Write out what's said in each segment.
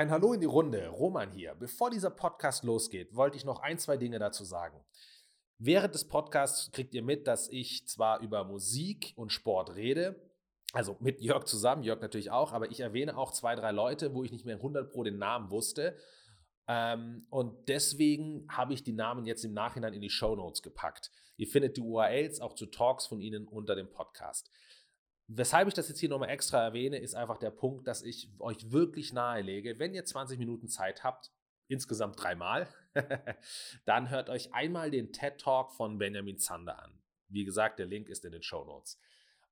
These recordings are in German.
Ein Hallo in die Runde, Roman hier. Bevor dieser Podcast losgeht, wollte ich noch ein, zwei Dinge dazu sagen. Während des Podcasts kriegt ihr mit, dass ich zwar über Musik und Sport rede, also mit Jörg zusammen, Jörg natürlich auch, aber ich erwähne auch zwei, drei Leute, wo ich nicht mehr 100 pro den Namen wusste. Ähm, und deswegen habe ich die Namen jetzt im Nachhinein in die Show Notes gepackt. Ihr findet die URLs auch zu Talks von ihnen unter dem Podcast. Weshalb ich das jetzt hier nochmal extra erwähne, ist einfach der Punkt, dass ich euch wirklich nahelege, wenn ihr 20 Minuten Zeit habt, insgesamt dreimal, dann hört euch einmal den TED Talk von Benjamin Zander an. Wie gesagt, der Link ist in den Show Notes.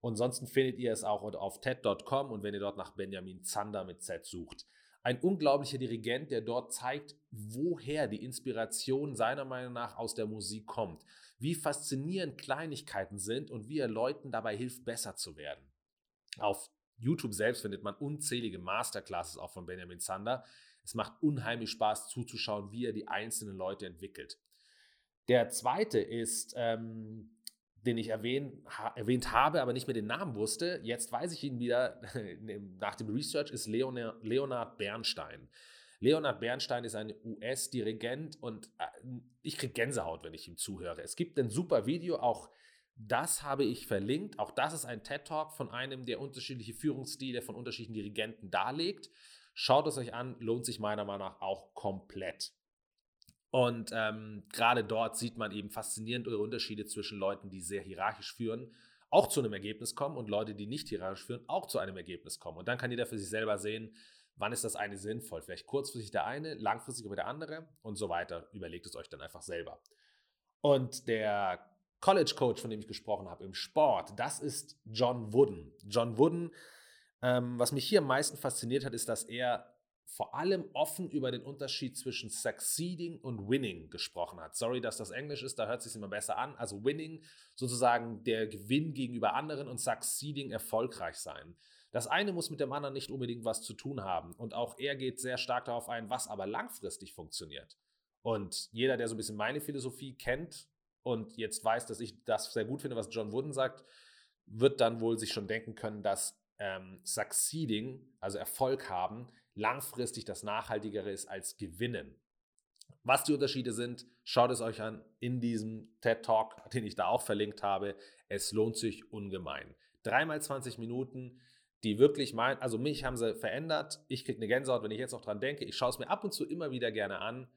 Ansonsten findet ihr es auch auf TED.com und wenn ihr dort nach Benjamin Zander mit Z sucht. Ein unglaublicher Dirigent, der dort zeigt, woher die Inspiration seiner Meinung nach aus der Musik kommt, wie faszinierend Kleinigkeiten sind und wie er Leuten dabei hilft, besser zu werden. Auf YouTube selbst findet man unzählige Masterclasses auch von Benjamin Zander. Es macht unheimlich Spaß zuzuschauen, wie er die einzelnen Leute entwickelt. Der zweite ist ähm, den ich erwähnt, ha, erwähnt habe, aber nicht mehr den Namen wusste. Jetzt weiß ich ihn wieder nach dem Research, ist Leonard, Leonard Bernstein. Leonard Bernstein ist ein US-Dirigent und äh, ich kriege Gänsehaut, wenn ich ihm zuhöre. Es gibt ein super Video, auch das habe ich verlinkt. Auch das ist ein TED-Talk von einem, der unterschiedliche Führungsstile von unterschiedlichen Dirigenten darlegt. Schaut es euch an, lohnt sich meiner Meinung nach auch komplett. Und ähm, gerade dort sieht man eben faszinierend eure Unterschiede zwischen Leuten, die sehr hierarchisch führen, auch zu einem Ergebnis kommen und Leute, die nicht hierarchisch führen, auch zu einem Ergebnis kommen. Und dann kann jeder für sich selber sehen, wann ist das eine sinnvoll. Vielleicht kurzfristig der eine, langfristig aber der andere und so weiter. Überlegt es euch dann einfach selber. Und der College Coach, von dem ich gesprochen habe im Sport, das ist John Wooden. John Wooden, ähm, was mich hier am meisten fasziniert hat, ist, dass er vor allem offen über den Unterschied zwischen succeeding und winning gesprochen hat. Sorry, dass das Englisch ist, da hört es sich immer besser an. Also winning sozusagen der Gewinn gegenüber anderen und succeeding erfolgreich sein. Das eine muss mit dem anderen nicht unbedingt was zu tun haben. Und auch er geht sehr stark darauf ein, was aber langfristig funktioniert. Und jeder, der so ein bisschen meine Philosophie kennt und jetzt weiß, dass ich das sehr gut finde, was John Wooden sagt, wird dann wohl sich schon denken können, dass ähm, Succeeding, also Erfolg haben, langfristig das Nachhaltigere ist als Gewinnen. Was die Unterschiede sind, schaut es euch an in diesem TED Talk, den ich da auch verlinkt habe. Es lohnt sich ungemein. Dreimal 20 Minuten, die wirklich mein, also mich haben sie verändert. Ich kriege eine Gänsehaut, wenn ich jetzt noch dran denke. Ich schaue es mir ab und zu immer wieder gerne an.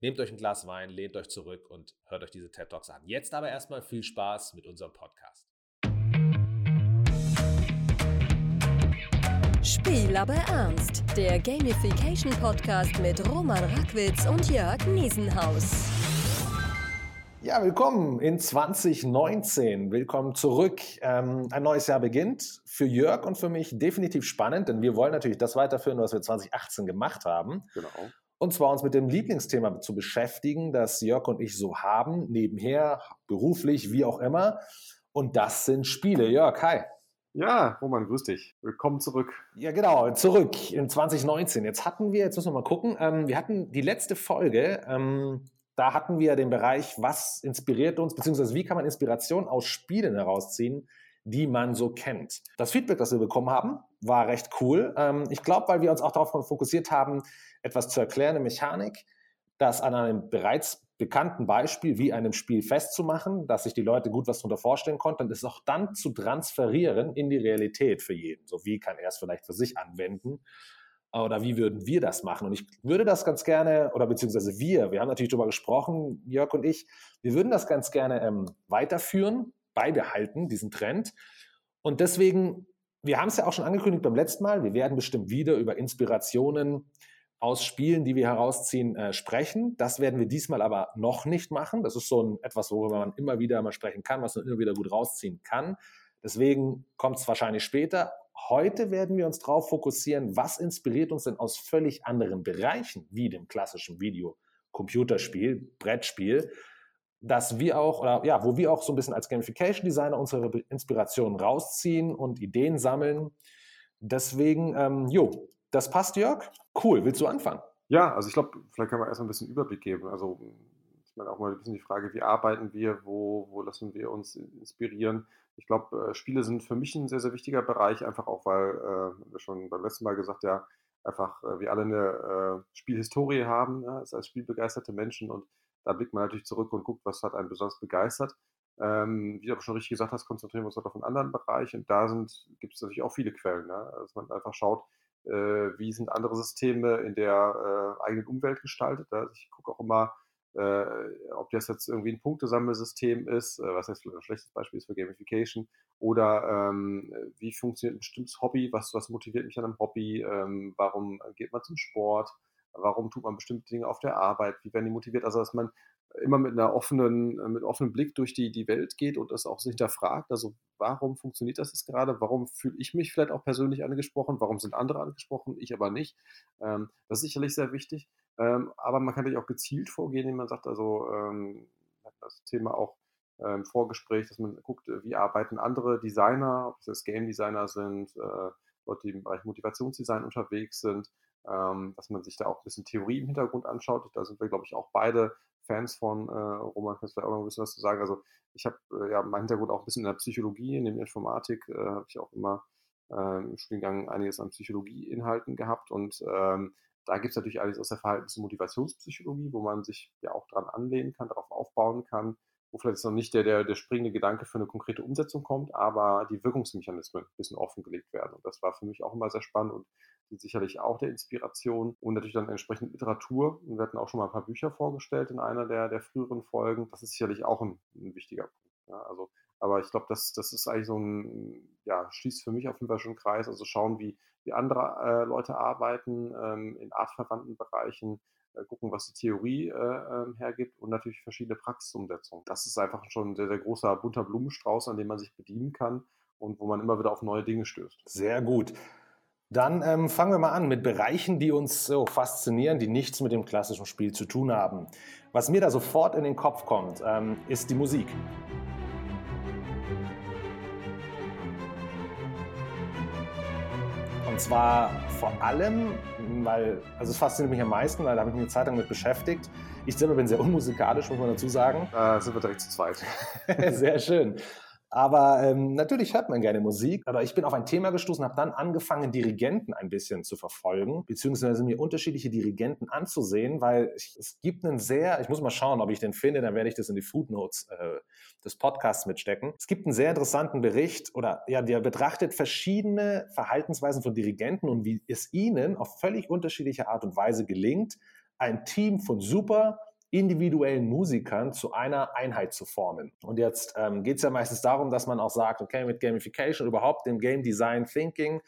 Nehmt euch ein Glas Wein, lehnt euch zurück und hört euch diese TED Talks an. Jetzt aber erstmal viel Spaß mit unserem Podcast. Spiel aber ernst. Der Gamification Podcast mit Roman Rackwitz und Jörg Niesenhaus. Ja, willkommen in 2019. Willkommen zurück. Ähm, ein neues Jahr beginnt. Für Jörg und für mich definitiv spannend, denn wir wollen natürlich das weiterführen, was wir 2018 gemacht haben. Genau. Und zwar uns mit dem Lieblingsthema zu beschäftigen, das Jörg und ich so haben, nebenher, beruflich, wie auch immer. Und das sind Spiele. Jörg, hi. Ja, Roman, grüß dich. Willkommen zurück. Ja, genau, zurück in 2019. Jetzt hatten wir, jetzt müssen wir mal gucken, ähm, wir hatten die letzte Folge, ähm, da hatten wir den Bereich, was inspiriert uns, beziehungsweise wie kann man Inspiration aus Spielen herausziehen, die man so kennt. Das Feedback, das wir bekommen haben, war recht cool. Ähm, ich glaube, weil wir uns auch darauf fokussiert haben, etwas zu erklären, eine Mechanik, das an einem bereits bekannten Beispiel wie einem Spiel festzumachen, dass sich die Leute gut was darunter vorstellen konnten und es auch dann zu transferieren in die Realität für jeden. So wie kann er es vielleicht für sich anwenden oder wie würden wir das machen? Und ich würde das ganz gerne, oder beziehungsweise wir, wir haben natürlich darüber gesprochen, Jörg und ich, wir würden das ganz gerne ähm, weiterführen, beibehalten, diesen Trend. Und deswegen, wir haben es ja auch schon angekündigt beim letzten Mal, wir werden bestimmt wieder über Inspirationen aus Spielen, die wir herausziehen, äh, sprechen. Das werden wir diesmal aber noch nicht machen. Das ist so ein, etwas, worüber man immer wieder mal sprechen kann, was man immer wieder gut rausziehen kann. Deswegen kommt es wahrscheinlich später. Heute werden wir uns darauf fokussieren, was inspiriert uns denn aus völlig anderen Bereichen, wie dem klassischen Video, Computerspiel, Brettspiel, dass wir auch, oder ja, wo wir auch so ein bisschen als Gamification Designer unsere Inspirationen rausziehen und Ideen sammeln. Deswegen, ähm, jo, das passt, Jörg? Cool. Willst du anfangen? Ja, also ich glaube, vielleicht können wir erstmal ein bisschen Überblick geben. Also ich meine auch mal ein bisschen die Frage, wie arbeiten wir, wo, wo lassen wir uns inspirieren. Ich glaube, äh, Spiele sind für mich ein sehr, sehr wichtiger Bereich, einfach auch, weil, äh, wir schon beim letzten Mal gesagt, ja, einfach äh, wir alle eine äh, Spielhistorie haben, ja, als spielbegeisterte Menschen und da blickt man natürlich zurück und guckt, was hat einen besonders begeistert. Ähm, wie du aber schon richtig gesagt hast, konzentrieren wir uns halt auf einen anderen Bereich und da gibt es natürlich auch viele Quellen, ne? dass man einfach schaut, äh, wie sind andere Systeme in der äh, eigenen Umwelt gestaltet. Also ich gucke auch immer, äh, ob das jetzt irgendwie ein Punktesammelsystem ist, äh, was jetzt ein schlechtes Beispiel ist für Gamification, oder ähm, wie funktioniert ein bestimmtes Hobby, was, was motiviert mich an einem Hobby, ähm, warum geht man zum Sport, warum tut man bestimmte Dinge auf der Arbeit, wie werden die motiviert, also dass man immer mit einer offenen, mit offenem Blick durch die, die Welt geht und das auch sich hinterfragt, also warum funktioniert das jetzt gerade, warum fühle ich mich vielleicht auch persönlich angesprochen, warum sind andere angesprochen, ich aber nicht, ähm, das ist sicherlich sehr wichtig, ähm, aber man kann natürlich auch gezielt vorgehen, indem man sagt, also ähm, das Thema auch im Vorgespräch, dass man guckt, wie arbeiten andere Designer, ob es Game Designer sind, äh, Leute, die im Bereich Motivationsdesign unterwegs sind, ähm, dass man sich da auch ein bisschen Theorie im Hintergrund anschaut. Da sind wir, glaube ich, auch beide Fans von. Äh, Roman, kannst du vielleicht auch noch ein bisschen was zu sagen? Also ich habe äh, ja meinen Hintergrund auch ein bisschen in der Psychologie, in der Informatik äh, habe ich auch immer äh, im Studiengang einiges an Psychologieinhalten gehabt und ähm, da gibt es natürlich alles aus der Verhaltens- und Motivationspsychologie, wo man sich ja auch dran anlehnen kann, darauf aufbauen kann, wo vielleicht noch nicht der, der, der springende Gedanke für eine konkrete Umsetzung kommt, aber die Wirkungsmechanismen ein bisschen offengelegt werden. Und das war für mich auch immer sehr spannend und sicherlich auch der Inspiration und natürlich dann entsprechend Literatur. Wir hatten auch schon mal ein paar Bücher vorgestellt in einer der, der früheren Folgen. Das ist sicherlich auch ein, ein wichtiger Punkt. Ja, also, aber ich glaube, das, das ist eigentlich so ein, ja, schließt für mich auf jeden Fall schon einen Kreis. Also schauen, wie, wie andere äh, Leute arbeiten ähm, in artverwandten Bereichen, äh, gucken, was die Theorie äh, ähm, hergibt und natürlich verschiedene Praxisumsetzungen. Das ist einfach schon ein sehr, sehr großer bunter Blumenstrauß, an dem man sich bedienen kann und wo man immer wieder auf neue Dinge stößt. Sehr gut. Dann ähm, fangen wir mal an mit Bereichen, die uns so faszinieren, die nichts mit dem klassischen Spiel zu tun haben. Was mir da sofort in den Kopf kommt, ähm, ist die Musik. Und zwar vor allem, weil, also es fasziniert mich am meisten, weil da habe ich mich eine Zeit lang mit beschäftigt. Ich selber bin sehr unmusikalisch, muss man dazu sagen. Da sind wir direkt zu zweit. sehr schön. Aber ähm, natürlich hört man gerne Musik. Aber ich bin auf ein Thema gestoßen, habe dann angefangen, Dirigenten ein bisschen zu verfolgen, beziehungsweise mir unterschiedliche Dirigenten anzusehen, weil ich, es gibt einen sehr, ich muss mal schauen, ob ich den finde, dann werde ich das in die Footnotes äh, des Podcasts mitstecken. Es gibt einen sehr interessanten Bericht oder ja, der betrachtet verschiedene Verhaltensweisen von Dirigenten und wie es ihnen auf völlig unterschiedliche Art und Weise gelingt, ein Team von super individuellen Musikern zu einer Einheit zu formen. Und jetzt ähm, geht es ja meistens darum, dass man auch sagt, okay, mit Gamification überhaupt dem Game Design Thinking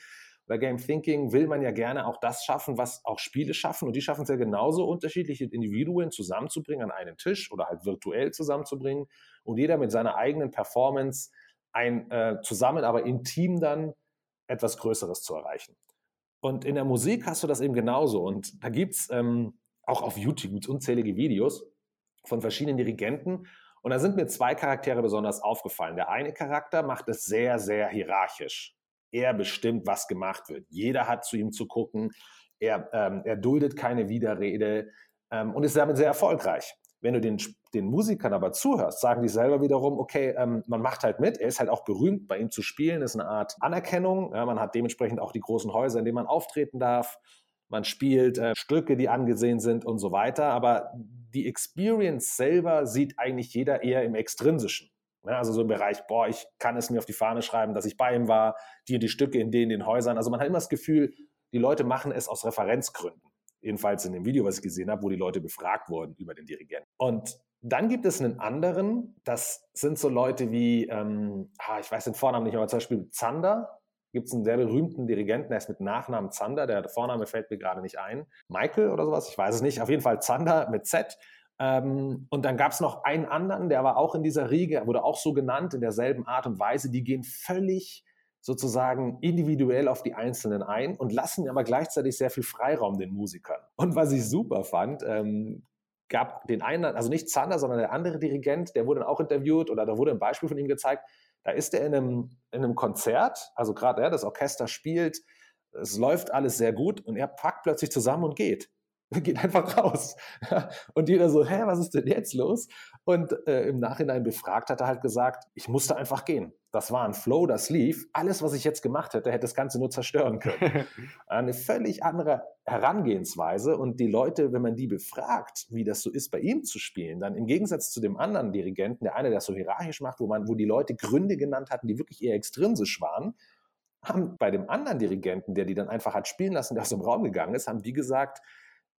oder Game Thinking will man ja gerne auch das schaffen, was auch Spiele schaffen. Und die schaffen es ja genauso, unterschiedliche Individuen zusammenzubringen an einen Tisch oder halt virtuell zusammenzubringen und jeder mit seiner eigenen Performance ein äh, zusammen, aber im Team dann etwas Größeres zu erreichen. Und in der Musik hast du das eben genauso. Und da gibt es ähm, auch auf YouTube gibt es unzählige Videos von verschiedenen Dirigenten. Und da sind mir zwei Charaktere besonders aufgefallen. Der eine Charakter macht es sehr, sehr hierarchisch. Er bestimmt, was gemacht wird. Jeder hat zu ihm zu gucken. Er, ähm, er duldet keine Widerrede ähm, und ist damit sehr erfolgreich. Wenn du den, den Musikern aber zuhörst, sagen die selber wiederum, okay, ähm, man macht halt mit. Er ist halt auch berühmt, bei ihm zu spielen, ist eine Art Anerkennung. Ja, man hat dementsprechend auch die großen Häuser, in denen man auftreten darf man spielt äh, Stücke, die angesehen sind und so weiter, aber die Experience selber sieht eigentlich jeder eher im Extrinsischen. Ne? Also so im Bereich, boah, ich kann es mir auf die Fahne schreiben, dass ich bei ihm war, die die Stücke in denen den Häusern. Also man hat immer das Gefühl, die Leute machen es aus Referenzgründen. Jedenfalls in dem Video, was ich gesehen habe, wo die Leute befragt wurden über den Dirigenten. Und dann gibt es einen anderen, das sind so Leute wie, ähm, ah, ich weiß den Vornamen nicht, aber zum Beispiel Zander, gibt es einen sehr berühmten Dirigenten, der ist mit Nachnamen Zander, der Vorname fällt mir gerade nicht ein. Michael oder sowas, ich weiß es nicht. Auf jeden Fall Zander mit Z. Ähm, und dann gab es noch einen anderen, der war auch in dieser Riege, wurde auch so genannt, in derselben Art und Weise. Die gehen völlig sozusagen individuell auf die Einzelnen ein und lassen aber gleichzeitig sehr viel Freiraum den Musikern. Und was ich super fand, ähm, gab den einen, also nicht Zander, sondern der andere Dirigent, der wurde dann auch interviewt oder da wurde ein Beispiel von ihm gezeigt, da ist er in einem, in einem Konzert, also gerade ja, das Orchester spielt, es läuft alles sehr gut und er packt plötzlich zusammen und geht. geht einfach raus. Und jeder so, hä, was ist denn jetzt los? Und äh, im Nachhinein befragt hat er halt gesagt, ich musste einfach gehen. Das war ein Flow, das lief. Alles, was ich jetzt gemacht hätte, hätte das Ganze nur zerstören können. Eine völlig andere Herangehensweise. Und die Leute, wenn man die befragt, wie das so ist, bei ihm zu spielen, dann im Gegensatz zu dem anderen Dirigenten, der eine, der das so hierarchisch macht, wo man, wo die Leute Gründe genannt hatten, die wirklich eher extrinsisch waren, haben bei dem anderen Dirigenten, der die dann einfach hat spielen lassen, der aus dem Raum gegangen ist, haben die gesagt,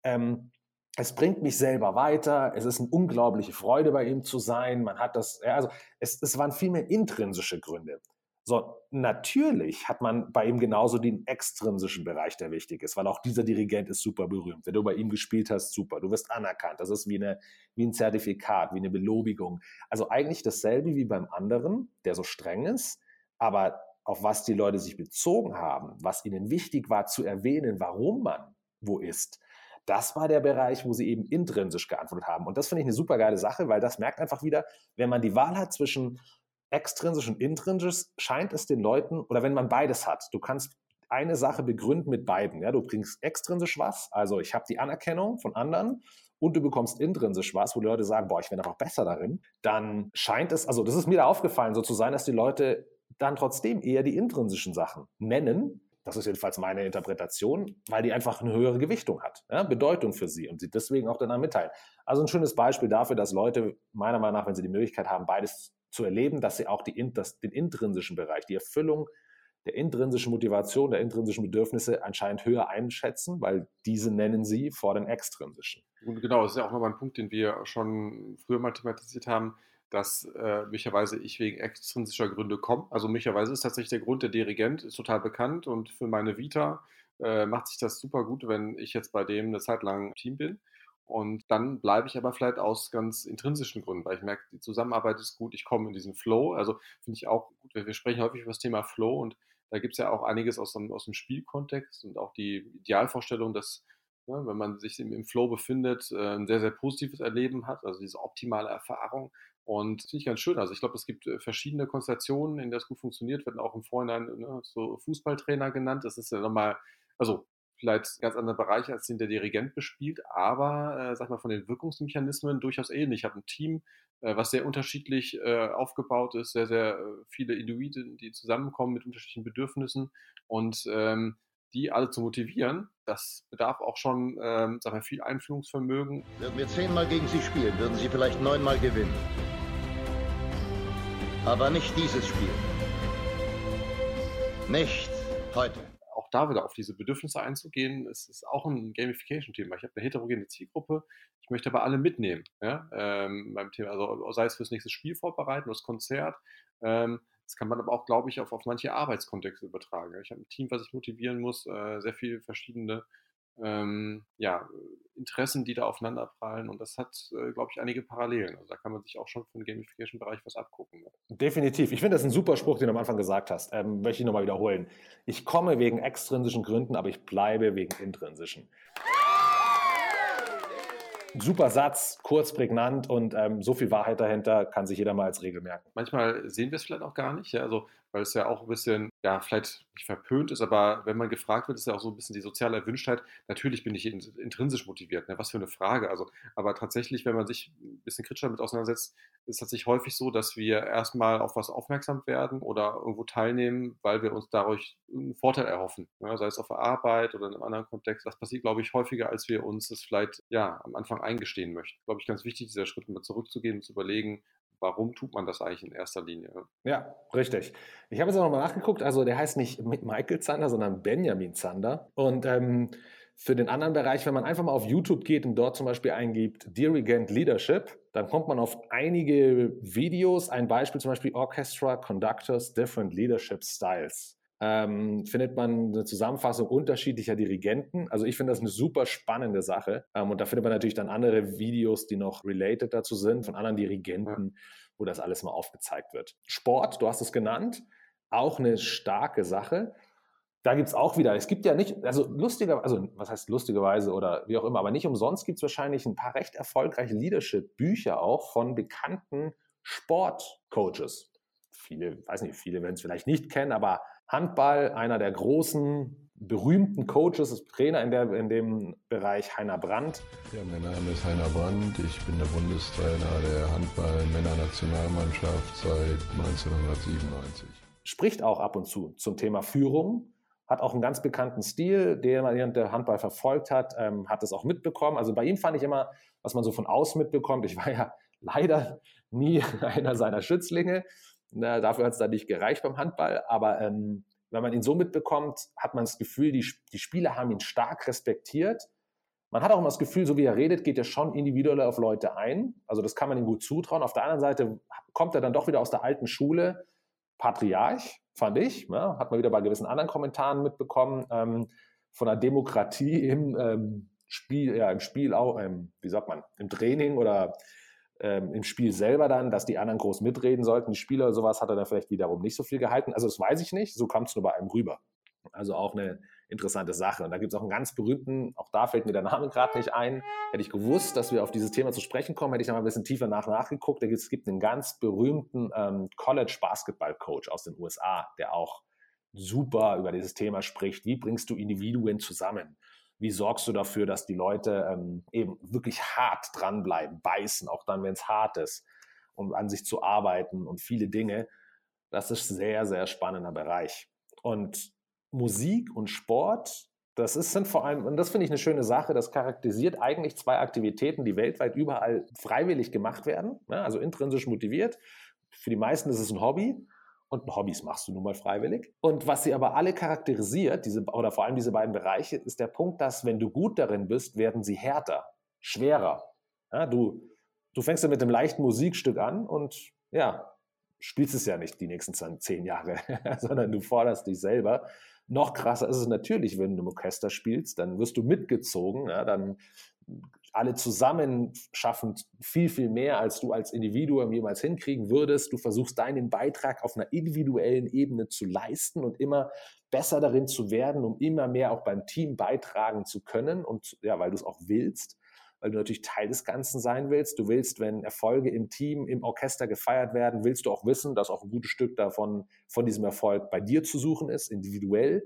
ähm, es bringt mich selber weiter, es ist eine unglaubliche Freude bei ihm zu sein, man hat das, ja, also es, es waren vielmehr intrinsische Gründe. So, natürlich hat man bei ihm genauso den extrinsischen Bereich, der wichtig ist, weil auch dieser Dirigent ist super berühmt. Wenn du bei ihm gespielt hast, super, du wirst anerkannt. Das ist wie, eine, wie ein Zertifikat, wie eine Belobigung. Also eigentlich dasselbe wie beim anderen, der so streng ist, aber auf was die Leute sich bezogen haben, was ihnen wichtig war zu erwähnen, warum man wo ist, das war der Bereich, wo sie eben intrinsisch geantwortet haben. Und das finde ich eine super geile Sache, weil das merkt einfach wieder, wenn man die Wahl hat zwischen extrinsisch und intrinsisch, scheint es den Leuten, oder wenn man beides hat, du kannst eine Sache begründen mit beiden. Ja? Du bringst extrinsisch was, also ich habe die Anerkennung von anderen und du bekommst intrinsisch was, wo die Leute sagen, boah, ich werde einfach besser darin, dann scheint es, also das ist mir da aufgefallen, so zu sein, dass die Leute dann trotzdem eher die intrinsischen Sachen nennen. Das ist jedenfalls meine Interpretation, weil die einfach eine höhere Gewichtung hat, ja, Bedeutung für sie und sie deswegen auch dann mitteilen. Also ein schönes Beispiel dafür, dass Leute meiner Meinung nach, wenn sie die Möglichkeit haben, beides zu erleben, dass sie auch die, das, den intrinsischen Bereich, die Erfüllung der intrinsischen Motivation, der intrinsischen Bedürfnisse anscheinend höher einschätzen, weil diese nennen sie vor den extrinsischen. Und genau, das ist ja auch nochmal ein Punkt, den wir schon früher mal thematisiert haben dass äh, möglicherweise ich wegen extrinsischer Gründe komme. Also möglicherweise ist tatsächlich der Grund, der Dirigent ist total bekannt und für meine Vita äh, macht sich das super gut, wenn ich jetzt bei dem eine Zeit lang im Team bin. Und dann bleibe ich aber vielleicht aus ganz intrinsischen Gründen, weil ich merke, die Zusammenarbeit ist gut, ich komme in diesen Flow. Also finde ich auch gut, wir sprechen häufig über das Thema Flow und da gibt es ja auch einiges aus dem, aus dem Spielkontext und auch die Idealvorstellung, dass ne, wenn man sich im, Flow befindet, äh, ein sehr, sehr positives Erleben hat, also diese optimale Erfahrung. Und das finde ich ganz schön. Also ich glaube, es gibt äh, verschiedene Konstellationen, in denen das gut funktioniert. Werden auch im Vorhinein ne, so Fußballtrainer genannt. Das ist ja nochmal, also vielleicht ganz anderer Bereich, als den der Dirigent bespielt, aber äh, sag mal von den Wirkungsmechanismen durchaus ähnlich. Ich habe ein Team, äh, was sehr unterschiedlich äh, aufgebaut ist, sehr, sehr äh, viele Individuen, die zusammenkommen mit unterschiedlichen Bedürfnissen und ähm, die alle zu motivieren, das bedarf auch schon ähm, sag mal, viel Einfühlungsvermögen. Würden wir zehnmal gegen Sie spielen, würden Sie vielleicht neunmal gewinnen. Aber nicht dieses Spiel. Nicht heute. Auch da wieder auf diese Bedürfnisse einzugehen, ist, ist auch ein Gamification-Thema. Ich habe eine heterogene Zielgruppe, ich möchte aber alle mitnehmen. Ja? Ähm, beim Thema, also sei es fürs nächste Spiel vorbereiten, das Konzert. Ähm, das kann man aber auch, glaube ich, auf, auf manche Arbeitskontexte übertragen. Ich habe ein Team, was ich motivieren muss, äh, sehr viele verschiedene ähm, ja, Interessen, die da aufeinander prallen. Und das hat, äh, glaube ich, einige Parallelen. Also da kann man sich auch schon den Gamification-Bereich was abgucken. Ne? Definitiv. Ich finde das ein super Spruch, den du am Anfang gesagt hast. Ähm, möchte ich nochmal wiederholen. Ich komme wegen extrinsischen Gründen, aber ich bleibe wegen intrinsischen. Super Satz, kurz, prägnant und ähm, so viel Wahrheit dahinter kann sich jeder mal als Regel merken. Manchmal sehen wir es vielleicht auch gar nicht, ja, also, weil es ja auch ein bisschen, ja, vielleicht nicht verpönt ist, aber wenn man gefragt wird, ist ja auch so ein bisschen die soziale Erwünschtheit. Natürlich bin ich intrinsisch motiviert, ne? was für eine Frage. Also, aber tatsächlich, wenn man sich ein bisschen kritischer damit auseinandersetzt, ist es tatsächlich häufig so, dass wir erstmal auf was aufmerksam werden oder irgendwo teilnehmen, weil wir uns dadurch einen Vorteil erhoffen, ja, sei es auf der Arbeit oder in einem anderen Kontext. Das passiert, glaube ich, häufiger, als wir uns das vielleicht ja, am Anfang eingestehen möchten. Glaube ich, ganz wichtig, dieser Schritt mal zurückzugehen und zu überlegen, warum tut man das eigentlich in erster Linie? Ja, richtig. Ich habe jetzt auch nochmal nachgeguckt, also der heißt nicht Michael Zander, sondern Benjamin Zander. Und ähm, für den anderen Bereich, wenn man einfach mal auf YouTube geht und dort zum Beispiel eingibt Dirigent Leadership, dann kommt man auf einige Videos. Ein Beispiel zum Beispiel Orchestra Conductors Different Leadership Styles ähm, findet man eine Zusammenfassung unterschiedlicher Dirigenten. Also ich finde das eine super spannende Sache. Ähm, und da findet man natürlich dann andere Videos, die noch related dazu sind, von anderen Dirigenten, wo das alles mal aufgezeigt wird. Sport, du hast es genannt, auch eine starke Sache. Da gibt es auch wieder, es gibt ja nicht, also lustiger, also was heißt lustigerweise oder wie auch immer, aber nicht umsonst gibt es wahrscheinlich ein paar recht erfolgreiche Leadership-Bücher auch von bekannten Sportcoaches. Viele, weiß nicht, viele werden es vielleicht nicht kennen, aber Handball, einer der großen berühmten Coaches, Trainer in, der, in dem Bereich, Heiner Brandt. Ja, mein Name ist Heiner Brandt. Ich bin der Bundestrainer der Handball-Männernationalmannschaft seit 1997. Spricht auch ab und zu zum Thema Führung, hat auch einen ganz bekannten Stil, den man während der Handball verfolgt hat, ähm, hat es auch mitbekommen. Also bei ihm fand ich immer, was man so von außen mitbekommt, ich war ja leider nie einer seiner Schützlinge. Na, dafür hat es dann nicht gereicht beim Handball, aber ähm, wenn man ihn so mitbekommt, hat man das Gefühl, die, die Spieler haben ihn stark respektiert. Man hat auch immer das Gefühl, so wie er redet, geht er schon individuell auf Leute ein. Also das kann man ihm gut zutrauen. Auf der anderen Seite kommt er dann doch wieder aus der alten Schule. Patriarch, fand ich. Ja, hat man wieder bei gewissen anderen Kommentaren mitbekommen. Ähm, von der Demokratie im ähm, Spiel, ja, im Spiel auch, ähm, wie sagt man, im Training oder ähm, im Spiel selber dann, dass die anderen groß mitreden sollten. Die Spieler oder sowas hat er dann vielleicht wiederum nicht so viel gehalten. Also das weiß ich nicht, so kam es nur bei einem rüber. Also auch eine interessante Sache. Und da gibt es auch einen ganz berühmten, auch da fällt mir der Name gerade nicht ein. Hätte ich gewusst, dass wir auf dieses Thema zu sprechen kommen, hätte ich da mal ein bisschen tiefer nach nachgeguckt. Es gibt einen ganz berühmten ähm, College-Basketball-Coach aus den USA, der auch super über dieses Thema spricht. Wie bringst du Individuen zusammen? Wie sorgst du dafür, dass die Leute ähm, eben wirklich hart dranbleiben, beißen, auch dann, wenn es hart ist, um an sich zu arbeiten und viele Dinge? Das ist sehr, sehr spannender Bereich. Und Musik und Sport, das ist, sind vor allem, und das finde ich eine schöne Sache, das charakterisiert eigentlich zwei Aktivitäten, die weltweit überall freiwillig gemacht werden, ne? also intrinsisch motiviert. Für die meisten ist es ein Hobby und Hobbys machst du nun mal freiwillig. Und was sie aber alle charakterisiert, diese, oder vor allem diese beiden Bereiche, ist der Punkt, dass wenn du gut darin bist, werden sie härter, schwerer. Ja, du, du fängst ja mit einem leichten Musikstück an und ja, spielst es ja nicht die nächsten zehn Jahre, sondern du forderst dich selber. Noch krasser ist es natürlich, wenn du im Orchester spielst, dann wirst du mitgezogen, ja, dann alle zusammen schaffen viel, viel mehr, als du als Individuum jemals hinkriegen würdest. Du versuchst deinen Beitrag auf einer individuellen Ebene zu leisten und immer besser darin zu werden, um immer mehr auch beim Team beitragen zu können und ja, weil du es auch willst, weil du natürlich Teil des Ganzen sein willst. Du willst, wenn Erfolge im Team, im Orchester gefeiert werden, willst du auch wissen, dass auch ein gutes Stück davon, von diesem Erfolg bei dir zu suchen ist, individuell.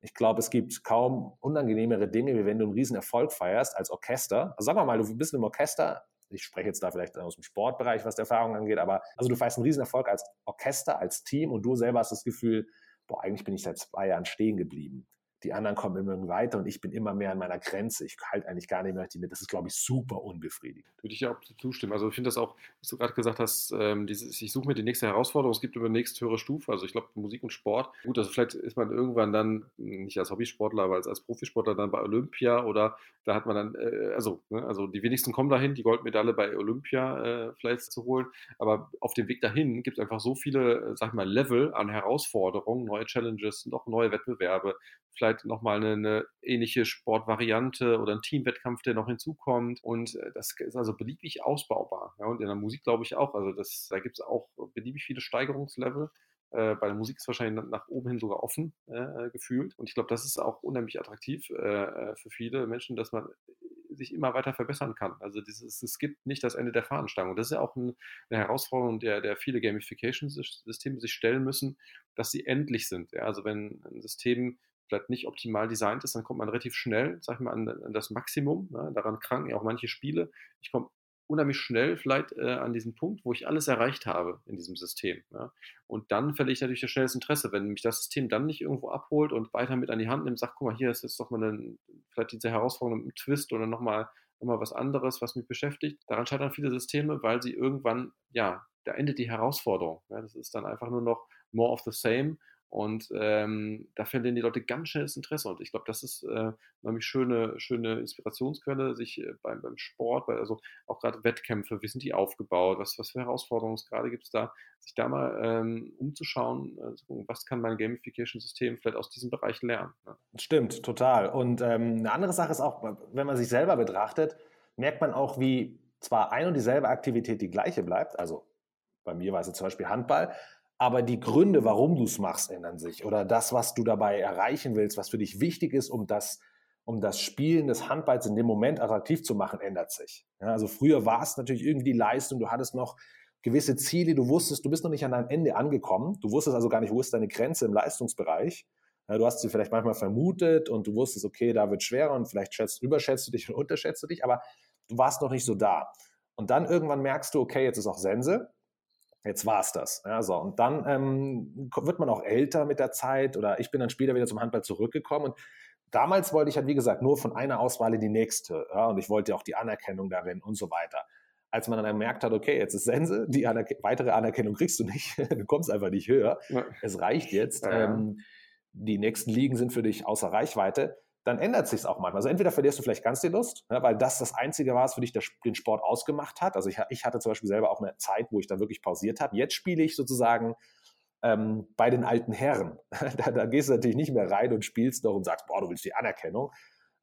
Ich glaube, es gibt kaum unangenehmere Dinge, wie wenn du einen riesen Erfolg feierst als Orchester. Also sagen wir mal, du bist im Orchester, ich spreche jetzt da vielleicht aus dem Sportbereich, was die Erfahrung angeht, aber also du feierst einen riesen Erfolg als Orchester, als Team und du selber hast das Gefühl, boah, eigentlich bin ich seit zwei Jahren stehen geblieben die anderen kommen immer weiter und ich bin immer mehr an meiner Grenze. Ich halte eigentlich gar nicht mehr die mit. Das ist, glaube ich, super unbefriedigend. Würde ich ja auch zustimmen. Also ich finde das auch, was du gerade gesagt hast, ähm, dieses, ich suche mir die nächste Herausforderung, es gibt über nächste höhere Stufe. Also ich glaube, Musik und Sport. Gut, also vielleicht ist man irgendwann dann, nicht als Hobbysportler, aber als, als Profisportler dann bei Olympia oder da hat man dann, äh, also, ne, also die wenigsten kommen dahin, die Goldmedaille bei Olympia äh, vielleicht zu holen. Aber auf dem Weg dahin gibt es einfach so viele, äh, sag ich mal, Level an Herausforderungen, neue Challenges, noch neue Wettbewerbe, vielleicht nochmal eine, eine ähnliche Sportvariante oder ein Teamwettkampf, der noch hinzukommt. Und äh, das ist also beliebig ausbaubar. Ja, und in der Musik glaube ich auch. Also das, da gibt es auch beliebig viele Steigerungslevel. Äh, bei der Musik ist wahrscheinlich nach oben hin sogar offen äh, gefühlt. Und ich glaube, das ist auch unheimlich attraktiv äh, äh, für viele Menschen, dass man sich immer weiter verbessern kann. Also dieses, es gibt nicht das Ende der Fahnenstange. Und das ist ja auch ein, eine Herausforderung, der, der viele Gamification-Systeme sich stellen müssen, dass sie endlich sind. Ja, also wenn ein System vielleicht nicht optimal designt ist, dann kommt man relativ schnell, sag ich mal, an, an das Maximum. Ne? Daran kranken ja auch manche Spiele. Ich komme unheimlich schnell vielleicht äh, an diesen Punkt, wo ich alles erreicht habe in diesem System. Ja? Und dann verliere ich natürlich das schnelles Interesse. Wenn mich das System dann nicht irgendwo abholt und weiter mit an die Hand nimmt, sagt, guck mal, hier ist jetzt doch mal eine, vielleicht diese Herausforderung mit Twist oder nochmal noch was anderes, was mich beschäftigt. Daran scheitern viele Systeme, weil sie irgendwann, ja, da endet die Herausforderung. Ja? Das ist dann einfach nur noch more of the same und ähm, da verlieren die Leute ganz schnell das Interesse. Und ich glaube, das ist äh, nämlich schöne, schöne Inspirationsquelle, sich äh, beim, beim Sport, bei, also auch gerade Wettkämpfe, wie sind die aufgebaut, was, was für Herausforderungen gerade gibt es da, sich da mal ähm, umzuschauen, äh, was kann mein Gamification-System vielleicht aus diesem Bereich lernen. Ne? Stimmt, total. Und ähm, eine andere Sache ist auch, wenn man sich selber betrachtet, merkt man auch, wie zwar ein und dieselbe Aktivität die gleiche bleibt, also bei mir war es zum Beispiel Handball, aber die Gründe, warum du es machst, ändern sich. Oder das, was du dabei erreichen willst, was für dich wichtig ist, um das, um das Spielen des Handballs in dem Moment attraktiv zu machen, ändert sich. Ja, also früher war es natürlich irgendwie die Leistung, du hattest noch gewisse Ziele, du wusstest, du bist noch nicht an deinem Ende angekommen, du wusstest also gar nicht, wo ist deine Grenze im Leistungsbereich. Ja, du hast sie vielleicht manchmal vermutet und du wusstest, okay, da wird schwerer und vielleicht schätzt, überschätzt du dich und unterschätzt du dich, aber du warst noch nicht so da. Und dann irgendwann merkst du, okay, jetzt ist auch Sense, jetzt war es das. Ja, so. Und dann ähm, wird man auch älter mit der Zeit oder ich bin dann später wieder zum Handball zurückgekommen und damals wollte ich halt, wie gesagt, nur von einer Auswahl in die nächste ja, und ich wollte auch die Anerkennung darin und so weiter. Als man dann gemerkt hat, okay, jetzt ist Sense, die Anerk weitere Anerkennung kriegst du nicht, du kommst einfach nicht höher, ja. es reicht jetzt, ähm, die nächsten Ligen sind für dich außer Reichweite, dann ändert sich es auch manchmal. Also entweder verlierst du vielleicht ganz die Lust, ne, weil das das Einzige war, was für dich der, den Sport ausgemacht hat. Also ich, ich, hatte zum Beispiel selber auch eine Zeit, wo ich dann wirklich pausiert habe. Jetzt spiele ich sozusagen ähm, bei den alten Herren. da, da, gehst du natürlich nicht mehr rein und spielst noch und sagst, boah, du willst die Anerkennung.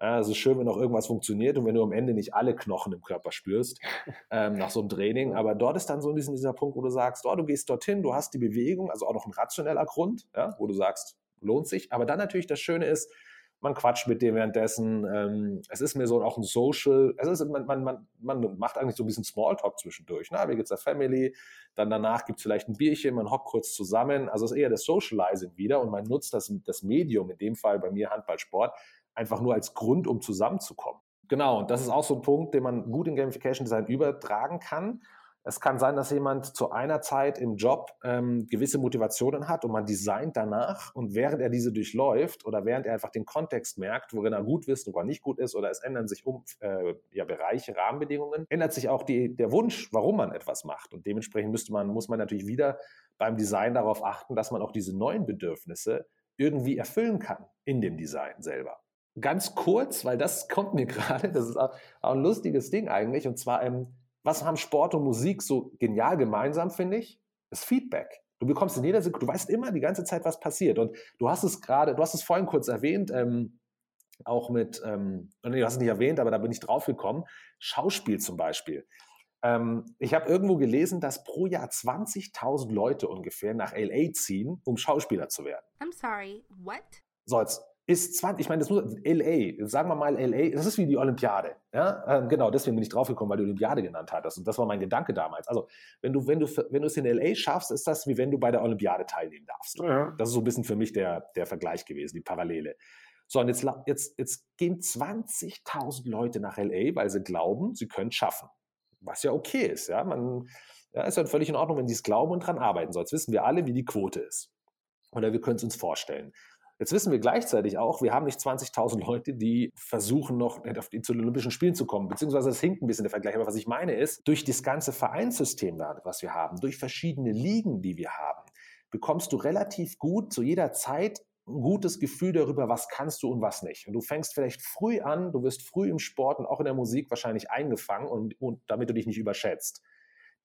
Es ist schön, wenn noch irgendwas funktioniert und wenn du am Ende nicht alle Knochen im Körper spürst ähm, nach so einem Training. Aber dort ist dann so ein bisschen dieser Punkt, wo du sagst, oh, du gehst dorthin, du hast die Bewegung, also auch noch ein rationeller Grund, ja, wo du sagst, lohnt sich. Aber dann natürlich das Schöne ist, man quatscht mit dem währenddessen. Ähm, es ist mir so auch ein Social, es ist, man, man, man, man macht eigentlich so ein bisschen Smalltalk zwischendurch. Na, wie geht's der Family? Dann danach gibt es vielleicht ein Bierchen, man hockt kurz zusammen. Also es ist eher das Socializing wieder und man nutzt das, das Medium, in dem Fall bei mir Handballsport, einfach nur als Grund, um zusammenzukommen. Genau, und das ist auch so ein Punkt, den man gut in Gamification Design übertragen kann. Es kann sein, dass jemand zu einer Zeit im Job ähm, gewisse Motivationen hat und man designt danach und während er diese durchläuft oder während er einfach den Kontext merkt, worin er gut ist, wo er nicht gut ist oder es ändern sich um äh, ja, Bereiche, Rahmenbedingungen, ändert sich auch die, der Wunsch, warum man etwas macht. Und dementsprechend müsste man, muss man natürlich wieder beim Design darauf achten, dass man auch diese neuen Bedürfnisse irgendwie erfüllen kann in dem Design selber. Ganz kurz, weil das kommt mir gerade, das ist auch, auch ein lustiges Ding eigentlich, und zwar ähm, was haben Sport und Musik so genial gemeinsam, finde ich? Das Feedback. Du bekommst in jeder Sekunde, du weißt immer die ganze Zeit, was passiert. Und du hast es gerade, du hast es vorhin kurz erwähnt, ähm, auch mit, ähm, nee, du hast es nicht erwähnt, aber da bin ich drauf gekommen. Schauspiel zum Beispiel. Ähm, ich habe irgendwo gelesen, dass pro Jahr 20.000 Leute ungefähr nach LA ziehen, um Schauspieler zu werden. I'm sorry, what? So, jetzt ist 20, ich meine, das muss LA, sagen wir mal LA, das ist wie die Olympiade. Ja? Ähm, genau, deswegen bin ich draufgekommen, weil du Olympiade genannt hattest. Und das war mein Gedanke damals. Also, wenn du, wenn du, wenn du es in LA schaffst, ist das wie wenn du bei der Olympiade teilnehmen darfst. Ja. Das ist so ein bisschen für mich der, der Vergleich gewesen, die Parallele. So, und jetzt, jetzt, jetzt gehen 20.000 Leute nach LA, weil sie glauben, sie können es schaffen. Was ja okay ist. Ja, man, ja, ist ja völlig in Ordnung, wenn sie es glauben und dran arbeiten. So, jetzt wissen wir alle, wie die Quote ist. Oder wir können es uns vorstellen. Jetzt wissen wir gleichzeitig auch, wir haben nicht 20.000 Leute, die versuchen noch auf die, zu den Olympischen Spielen zu kommen, beziehungsweise es hinkt ein bisschen der Vergleich. Aber was ich meine ist, durch das ganze Vereinssystem, was wir haben, durch verschiedene Ligen, die wir haben, bekommst du relativ gut zu jeder Zeit ein gutes Gefühl darüber, was kannst du und was nicht. Und du fängst vielleicht früh an, du wirst früh im Sport und auch in der Musik wahrscheinlich eingefangen und, und damit du dich nicht überschätzt.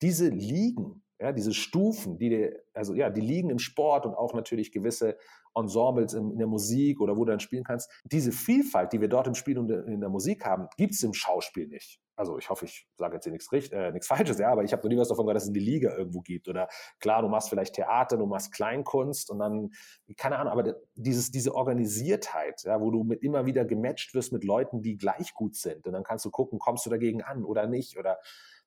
Diese Ligen, ja, diese Stufen, die, also ja, die liegen im Sport und auch natürlich gewisse Ensembles in, in, der Musik oder wo du dann spielen kannst. Diese Vielfalt, die wir dort im Spiel und in der Musik haben, gibt es im Schauspiel nicht. Also ich hoffe, ich sage jetzt hier nichts, äh, nichts Falsches, ja, aber ich habe noch nie was davon gehört, dass es in die Liga irgendwo gibt. Oder klar, du machst vielleicht Theater, du machst Kleinkunst und dann, keine Ahnung, aber dieses, diese Organisiertheit, ja, wo du mit immer wieder gematcht wirst mit Leuten, die gleich gut sind. Und dann kannst du gucken, kommst du dagegen an oder nicht. Oder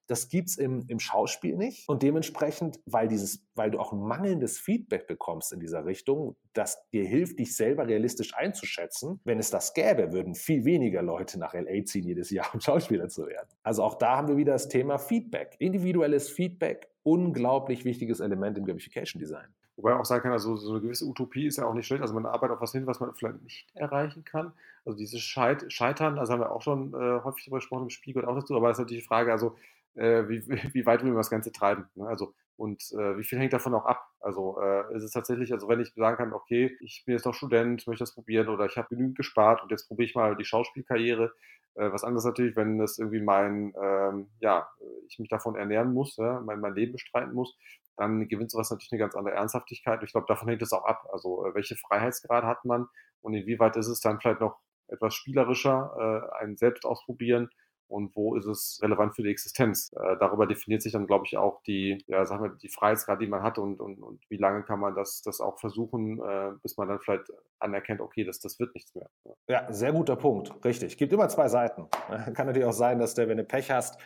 das gibt's im, im Schauspiel nicht. Und dementsprechend, weil, dieses, weil du auch mangelndes Feedback bekommst in dieser Richtung, das dir hilft, dich selber realistisch einzuschätzen, wenn es das gäbe, würden viel weniger Leute nach LA ziehen jedes Jahr, um Schauspieler zu werden. Also auch da haben wir wieder das Thema Feedback. Individuelles Feedback, unglaublich wichtiges Element im Gamification Design. Wobei auch sagen kann, also so eine gewisse Utopie ist ja auch nicht schlecht. Also man arbeitet auf was hin, was man vielleicht nicht erreichen kann. Also dieses Scheit Scheitern, das haben wir auch schon äh, häufig darüber gesprochen, im Spiel gehört auch dazu. Aber das ist natürlich die Frage, also wie, wie weit will man das Ganze treiben. Ne? Also und äh, wie viel hängt davon auch ab? Also äh, ist es tatsächlich, also wenn ich sagen kann, okay, ich bin jetzt noch Student, möchte das probieren oder ich habe genügend gespart und jetzt probiere ich mal die Schauspielkarriere. Äh, was anderes natürlich, wenn das irgendwie mein, ähm, ja, ich mich davon ernähren muss, ja, mein, mein Leben bestreiten muss, dann gewinnt sowas natürlich eine ganz andere Ernsthaftigkeit. Und ich glaube, davon hängt es auch ab. Also äh, welche Freiheitsgrad hat man und inwieweit ist es dann vielleicht noch etwas spielerischer, äh, ein Selbst ausprobieren und wo ist es relevant für die Existenz. Äh, darüber definiert sich dann, glaube ich, auch die, ja, sagen wir, die Freiheitsgrad, die man hat und, und, und wie lange kann man das, das auch versuchen, äh, bis man dann vielleicht anerkennt, okay, das, das wird nichts mehr. Ja, sehr guter Punkt. Richtig. Gibt immer zwei Seiten. Kann natürlich auch sein, dass der, wenn du Pech hast,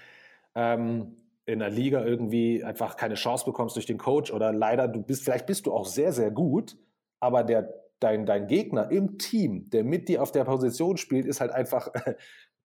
ähm, in der Liga irgendwie einfach keine Chance bekommst durch den Coach oder leider du bist, vielleicht bist du auch sehr, sehr gut, aber der dein, dein Gegner im Team, der mit dir auf der Position spielt, ist halt einfach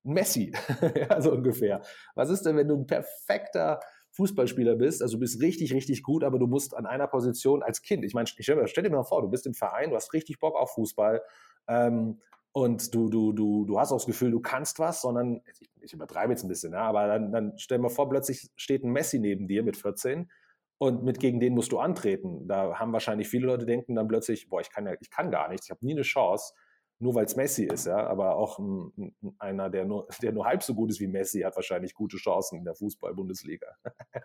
Messi, ja, so ungefähr. Was ist denn, wenn du ein perfekter Fußballspieler bist, also du bist richtig, richtig gut, aber du musst an einer Position als Kind, ich meine, stell, stell dir mal vor, du bist im Verein, du hast richtig Bock auf Fußball ähm, und du, du, du, du hast auch das Gefühl, du kannst was, sondern, ich, ich übertreibe jetzt ein bisschen, ja, aber dann, dann stell dir mal vor, plötzlich steht ein Messi neben dir mit 14 und mit gegen den musst du antreten. Da haben wahrscheinlich viele Leute denken dann plötzlich, boah, ich kann ja, ich kann gar nichts, ich habe nie eine Chance nur weil es Messi ist, ja, aber auch ein, ein, einer, der nur, der nur halb so gut ist wie Messi, hat wahrscheinlich gute Chancen in der Fußball-Bundesliga.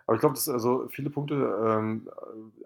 aber ich glaube, dass also viele Punkte, ähm,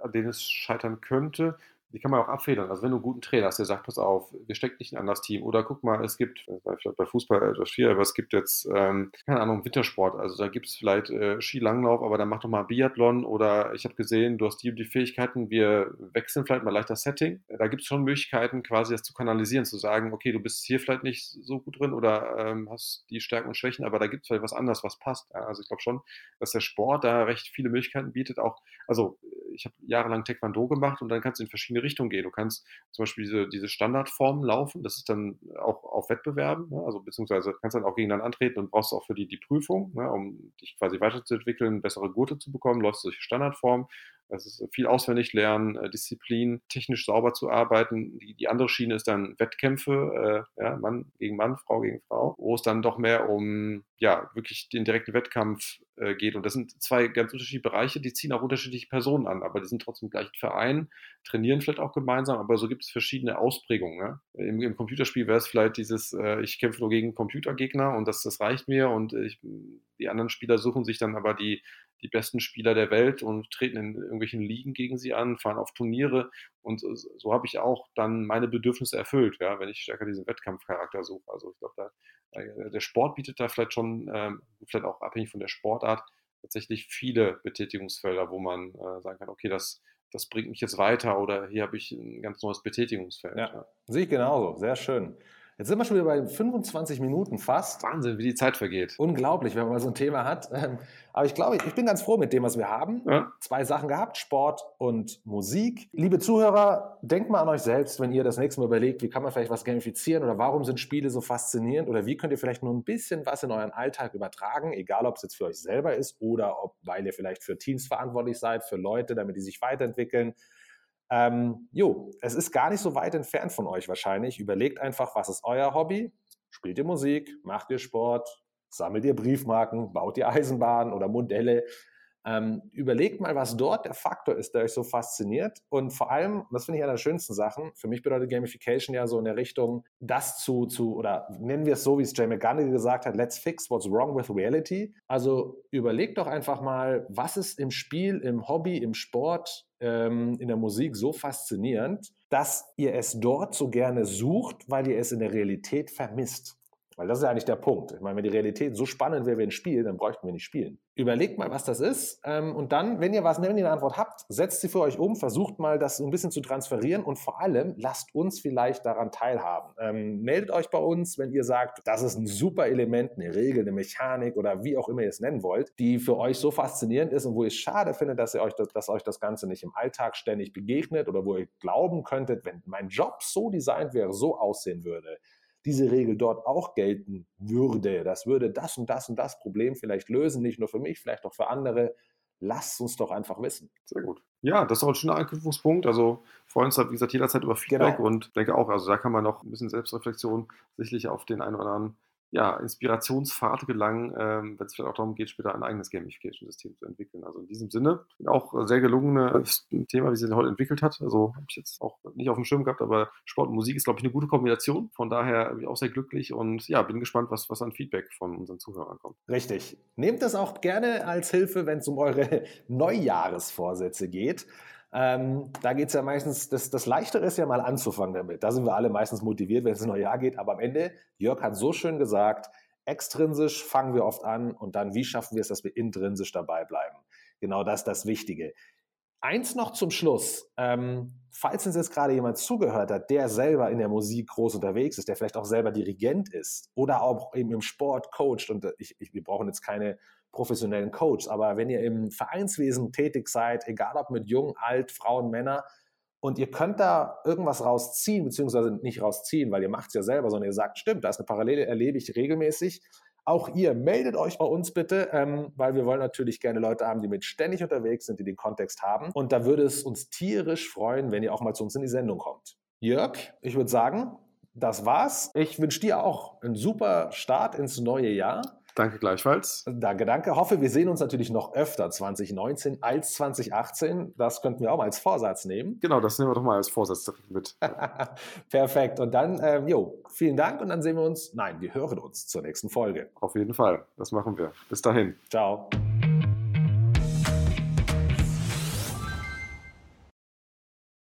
an denen es scheitern könnte, die kann man auch abfedern. Also wenn du einen guten Trainer hast, der sagt, pass auf, wir stecken nicht in ein anderes Team. Oder guck mal, es gibt, vielleicht bei Fußball etwas schwierig, aber es gibt jetzt, ähm, keine Ahnung, Wintersport. Also da gibt es vielleicht äh, Skilanglauf, aber dann mach doch mal Biathlon. Oder ich habe gesehen, du hast die die Fähigkeiten, wir wechseln vielleicht mal leichter Setting. Da gibt es schon Möglichkeiten, quasi das zu kanalisieren, zu sagen, okay, du bist hier vielleicht nicht so gut drin oder ähm, hast die Stärken und Schwächen, aber da gibt es vielleicht was anderes, was passt. Ja, also ich glaube schon, dass der Sport da recht viele Möglichkeiten bietet. Auch, also ich habe jahrelang Taekwondo gemacht und dann kannst du in verschiedene Richtungen gehen. Du kannst zum Beispiel diese, diese Standardformen laufen, das ist dann auch auf Wettbewerben, ne? also beziehungsweise kannst dann auch gegeneinander antreten und brauchst auch für die die Prüfung, ne? um dich quasi weiterzuentwickeln, bessere Gurte zu bekommen, läufst du durch Standardformen. Das ist viel auswendig lernen, äh, Disziplin, technisch sauber zu arbeiten. Die, die andere Schiene ist dann Wettkämpfe, äh, ja, Mann gegen Mann, Frau gegen Frau, wo es dann doch mehr um ja wirklich den direkten Wettkampf äh, geht. Und das sind zwei ganz unterschiedliche Bereiche, die ziehen auch unterschiedliche Personen an, aber die sind trotzdem im gleichen Verein, trainieren vielleicht auch gemeinsam, aber so gibt es verschiedene Ausprägungen. Ne? Im, Im, Computerspiel wäre es vielleicht dieses, äh, ich kämpfe nur gegen Computergegner und das, das reicht mir und ich, die anderen Spieler suchen sich dann aber die, die besten Spieler der Welt und treten in irgendwelchen Ligen gegen sie an, fahren auf Turniere und so, so habe ich auch dann meine Bedürfnisse erfüllt, ja, wenn ich stärker diesen Wettkampfcharakter suche. Also ich glaube, da, äh, der Sport bietet da vielleicht schon, ähm, vielleicht auch abhängig von der Sportart, tatsächlich viele Betätigungsfelder, wo man äh, sagen kann, okay, das, das bringt mich jetzt weiter oder hier habe ich ein ganz neues Betätigungsfeld. Ja, ja. sehe ich genauso, sehr schön. Jetzt sind wir schon wieder bei 25 Minuten fast. Wahnsinn, wie die Zeit vergeht. Unglaublich, wenn man mal so ein Thema hat. Ähm, aber ich glaube, ich bin ganz froh mit dem, was wir haben. Ja. Zwei Sachen gehabt, Sport und Musik. Liebe Zuhörer, denkt mal an euch selbst, wenn ihr das nächste Mal überlegt, wie kann man vielleicht was gamifizieren oder warum sind Spiele so faszinierend oder wie könnt ihr vielleicht nur ein bisschen was in euren Alltag übertragen, egal ob es jetzt für euch selber ist oder ob, weil ihr vielleicht für Teams verantwortlich seid, für Leute, damit die sich weiterentwickeln ähm, jo, es ist gar nicht so weit entfernt von euch wahrscheinlich. Überlegt einfach, was ist euer Hobby? Spielt ihr Musik? Macht ihr Sport? Sammelt ihr Briefmarken? Baut ihr Eisenbahnen oder Modelle? Ähm, überlegt mal, was dort der Faktor ist, der euch so fasziniert. Und vor allem, das finde ich eine der schönsten Sachen, für mich bedeutet Gamification ja so in der Richtung, das zu, zu oder nennen wir es so, wie es Jay McGunnigal gesagt hat, let's fix what's wrong with reality. Also überlegt doch einfach mal, was ist im Spiel, im Hobby, im Sport, ähm, in der Musik so faszinierend, dass ihr es dort so gerne sucht, weil ihr es in der Realität vermisst. Weil das ist ja eigentlich der Punkt. Ich meine, wenn die Realität so spannend wäre wie ein Spiel, dann bräuchten wir nicht spielen. Überlegt mal, was das ist. Ähm, und dann, wenn ihr was, wenn ihr eine Antwort habt, setzt sie für euch um, versucht mal, das so ein bisschen zu transferieren und vor allem lasst uns vielleicht daran teilhaben. Ähm, meldet euch bei uns, wenn ihr sagt, das ist ein super Element, eine Regel, eine Mechanik oder wie auch immer ihr es nennen wollt, die für euch so faszinierend ist und wo ihr es schade findet, dass ihr euch das, dass euch das Ganze nicht im Alltag ständig begegnet oder wo ihr glauben könntet, wenn mein Job so designt wäre, so aussehen würde diese Regel dort auch gelten würde. Das würde das und das und das Problem vielleicht lösen, nicht nur für mich, vielleicht auch für andere. Lasst uns doch einfach wissen. Sehr gut. Ja, das ist auch ein schöner Anknüpfungspunkt. Also freuen uns, wie gesagt, jederzeit über Feedback genau. und denke auch, also da kann man noch ein bisschen Selbstreflexion sicherlich auf den einen oder anderen ja, Inspirationspfad gelangen, ähm, wenn es vielleicht auch darum geht, später ein eigenes Gamification-System zu entwickeln. Also in diesem Sinne auch sehr gelungenes Thema, wie sie heute entwickelt hat. Also habe ich jetzt auch nicht auf dem Schirm gehabt, aber Sport und Musik ist, glaube ich, eine gute Kombination. Von daher bin ich auch sehr glücklich und ja, bin gespannt, was, was an Feedback von unseren Zuhörern kommt. Richtig. Nehmt das auch gerne als Hilfe, wenn es um eure Neujahresvorsätze geht. Ähm, da geht es ja meistens, das, das Leichtere ist ja mal anzufangen damit. Da sind wir alle meistens motiviert, wenn es ins neue Jahr geht. Aber am Ende, Jörg hat so schön gesagt, extrinsisch fangen wir oft an und dann, wie schaffen wir es, dass wir intrinsisch dabei bleiben? Genau das ist das Wichtige. Eins noch zum Schluss. Ähm, falls uns jetzt gerade jemand zugehört hat, der selber in der Musik groß unterwegs ist, der vielleicht auch selber Dirigent ist oder auch eben im Sport coacht und ich, ich, wir brauchen jetzt keine professionellen Coach. Aber wenn ihr im Vereinswesen tätig seid, egal ob mit jung, alt, Frauen, Männer, und ihr könnt da irgendwas rausziehen, beziehungsweise nicht rausziehen, weil ihr macht es ja selber, sondern ihr sagt, stimmt, da ist eine Parallele, erlebe ich regelmäßig. Auch ihr meldet euch bei uns bitte, ähm, weil wir wollen natürlich gerne Leute haben, die mit ständig unterwegs sind, die den Kontext haben. Und da würde es uns tierisch freuen, wenn ihr auch mal zu uns in die Sendung kommt. Jörg, ich würde sagen, das war's. Ich wünsche dir auch einen super Start ins neue Jahr. Danke gleichfalls. Danke, danke. Hoffe, wir sehen uns natürlich noch öfter 2019 als 2018. Das könnten wir auch mal als Vorsatz nehmen. Genau, das nehmen wir doch mal als Vorsatz mit. Perfekt. Und dann, ähm, jo, vielen Dank und dann sehen wir uns, nein, wir hören uns zur nächsten Folge. Auf jeden Fall. Das machen wir. Bis dahin. Ciao.